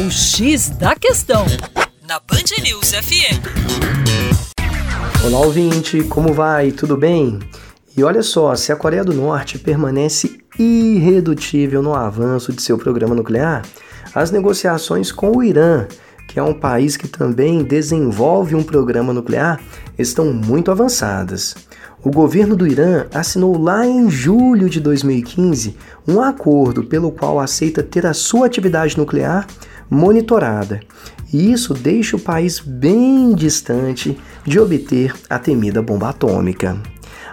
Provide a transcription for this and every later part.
O X da Questão, na Band News FM. Olá, ouvinte, como vai? Tudo bem? E olha só, se a Coreia do Norte permanece irredutível no avanço de seu programa nuclear, as negociações com o Irã, que é um país que também desenvolve um programa nuclear, estão muito avançadas. O governo do Irã assinou lá em julho de 2015 um acordo pelo qual aceita ter a sua atividade nuclear monitorada. E isso deixa o país bem distante de obter a temida bomba atômica.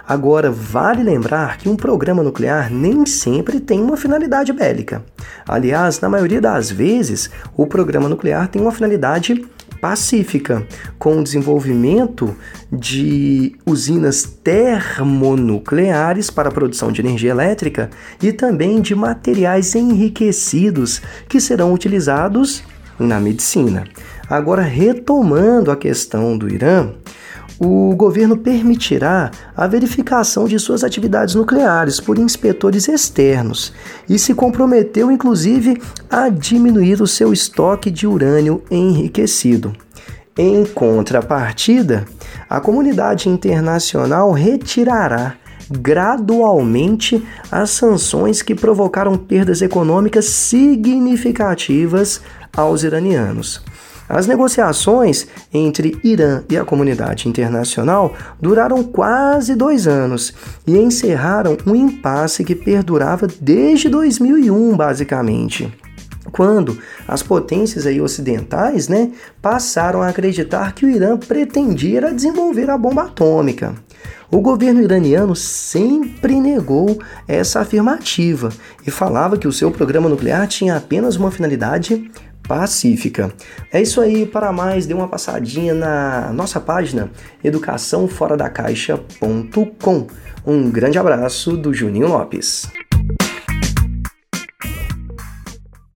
Agora, vale lembrar que um programa nuclear nem sempre tem uma finalidade bélica. Aliás, na maioria das vezes, o programa nuclear tem uma finalidade pacífica, com o desenvolvimento de usinas termonucleares para a produção de energia elétrica e também de materiais enriquecidos que serão utilizados na medicina. Agora, retomando a questão do Irã, o governo permitirá a verificação de suas atividades nucleares por inspetores externos e se comprometeu, inclusive, a diminuir o seu estoque de urânio enriquecido. Em contrapartida, a comunidade internacional retirará gradualmente as sanções que provocaram perdas econômicas significativas aos iranianos. As negociações entre Irã e a comunidade internacional duraram quase dois anos e encerraram um impasse que perdurava desde 2001, basicamente quando as potências aí ocidentais né, passaram a acreditar que o Irã pretendia desenvolver a bomba atômica. O governo iraniano sempre negou essa afirmativa e falava que o seu programa nuclear tinha apenas uma finalidade pacífica. É isso aí, para mais, dê uma passadinha na nossa página educaçãoforadacaixa.com. Um grande abraço do Juninho Lopes.